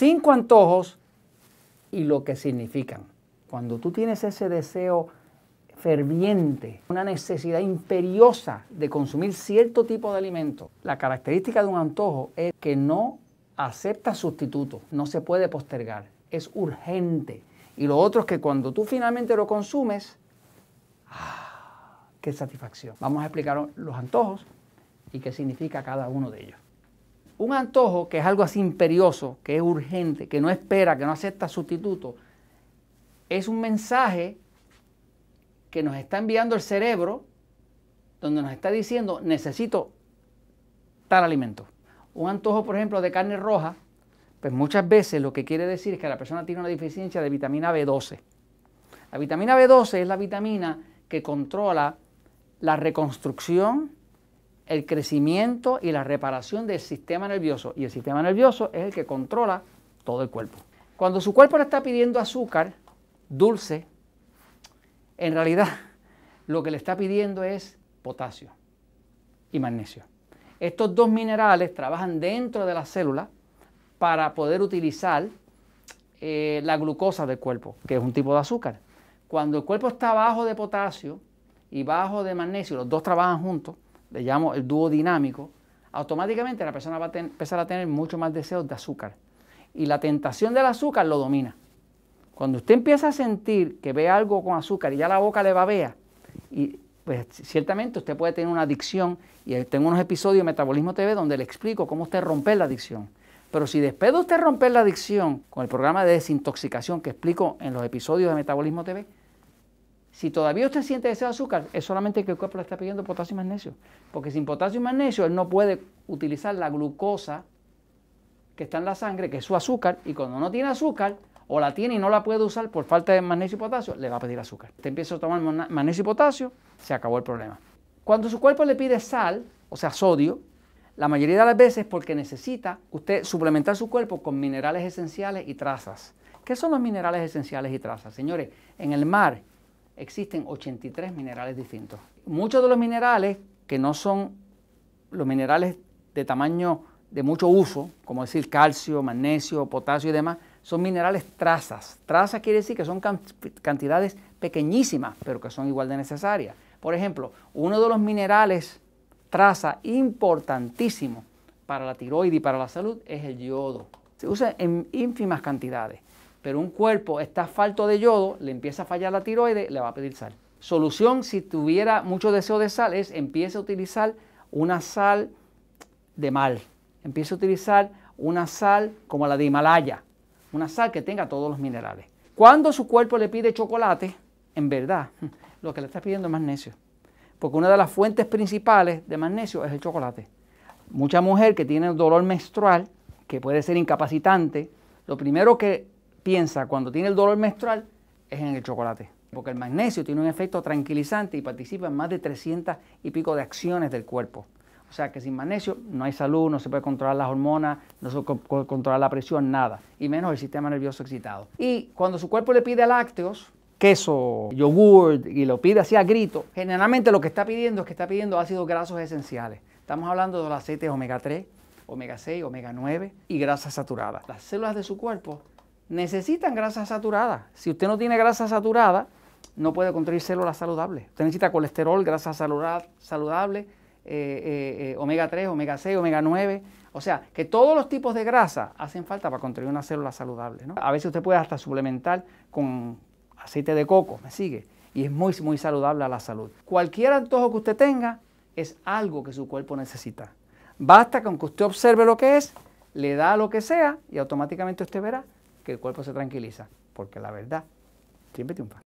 cinco antojos y lo que significan. Cuando tú tienes ese deseo ferviente, una necesidad imperiosa de consumir cierto tipo de alimento, la característica de un antojo es que no acepta sustituto, no se puede postergar, es urgente. Y lo otro es que cuando tú finalmente lo consumes, ¡ah! ¡Qué satisfacción! Vamos a explicar los antojos y qué significa cada uno de ellos. Un antojo que es algo así imperioso, que es urgente, que no espera, que no acepta sustituto, es un mensaje que nos está enviando el cerebro, donde nos está diciendo, necesito tal alimento. Un antojo, por ejemplo, de carne roja, pues muchas veces lo que quiere decir es que la persona tiene una deficiencia de vitamina B12. La vitamina B12 es la vitamina que controla la reconstrucción, el crecimiento y la reparación del sistema nervioso. Y el sistema nervioso es el que controla todo el cuerpo. Cuando su cuerpo le está pidiendo azúcar, dulce, en realidad lo que le está pidiendo es potasio y magnesio. Estos dos minerales trabajan dentro de la célula para poder utilizar eh, la glucosa del cuerpo, que es un tipo de azúcar. Cuando el cuerpo está bajo de potasio y bajo de magnesio, los dos trabajan juntos, le llamo el dúo dinámico, automáticamente la persona va a empezar a tener mucho más deseos de azúcar. Y la tentación del azúcar lo domina. Cuando usted empieza a sentir que ve algo con azúcar y ya la boca le babea, y pues ciertamente usted puede tener una adicción, y tengo unos episodios de Metabolismo TV donde le explico cómo usted romper la adicción. Pero si después de usted romper la adicción con el programa de desintoxicación que explico en los episodios de Metabolismo TV, si todavía usted siente ese azúcar, es solamente que el cuerpo le está pidiendo potasio y magnesio. Porque sin potasio y magnesio, él no puede utilizar la glucosa que está en la sangre, que es su azúcar, y cuando no tiene azúcar, o la tiene y no la puede usar por falta de magnesio y potasio, le va a pedir azúcar. Usted empieza a tomar magnesio y potasio, se acabó el problema. Cuando su cuerpo le pide sal, o sea, sodio, la mayoría de las veces porque necesita usted suplementar su cuerpo con minerales esenciales y trazas. ¿Qué son los minerales esenciales y trazas? Señores, en el mar existen 83 minerales distintos. Muchos de los minerales que no son los minerales de tamaño de mucho uso, como decir calcio, magnesio, potasio y demás, son minerales trazas. Trazas quiere decir que son cantidades pequeñísimas, pero que son igual de necesarias. Por ejemplo, uno de los minerales traza importantísimo para la tiroides y para la salud es el yodo. Se usa en ínfimas cantidades, pero un cuerpo está falto de yodo, le empieza a fallar la tiroides, le va a pedir sal. Solución, si tuviera mucho deseo de sal, es empiece a utilizar una sal de mal. Empiece a utilizar una sal como la de Himalaya, una sal que tenga todos los minerales. Cuando su cuerpo le pide chocolate, en verdad, lo que le está pidiendo es magnesio. Porque una de las fuentes principales de magnesio es el chocolate. Mucha mujer que tiene dolor menstrual, que puede ser incapacitante, lo primero que piensa cuando tiene el dolor menstrual es en el chocolate. Porque el magnesio tiene un efecto tranquilizante y participa en más de 300 y pico de acciones del cuerpo. O sea que sin magnesio no hay salud, no se puede controlar las hormonas, no se puede controlar la presión, nada. Y menos el sistema nervioso excitado. Y cuando su cuerpo le pide lácteos, queso, yogur y lo pide así a grito, generalmente lo que está pidiendo es que está pidiendo ácidos grasos esenciales. Estamos hablando de los aceites omega 3, omega 6, omega 9 y grasas saturadas. Las células de su cuerpo necesitan grasas saturadas. Si usted no tiene grasa saturada, no puede construir células saludables. Usted necesita colesterol, grasa saludable, eh, eh, eh, omega 3, omega 6, omega 9. O sea, que todos los tipos de grasa hacen falta para construir una célula saludable. A veces usted puede hasta suplementar con aceite de coco, ¿me sigue? Y es muy, muy saludable a la salud. Cualquier antojo que usted tenga es algo que su cuerpo necesita. Basta con que usted observe lo que es, le da lo que sea y automáticamente usted verá que el cuerpo se tranquiliza. Porque la verdad siempre triunfa.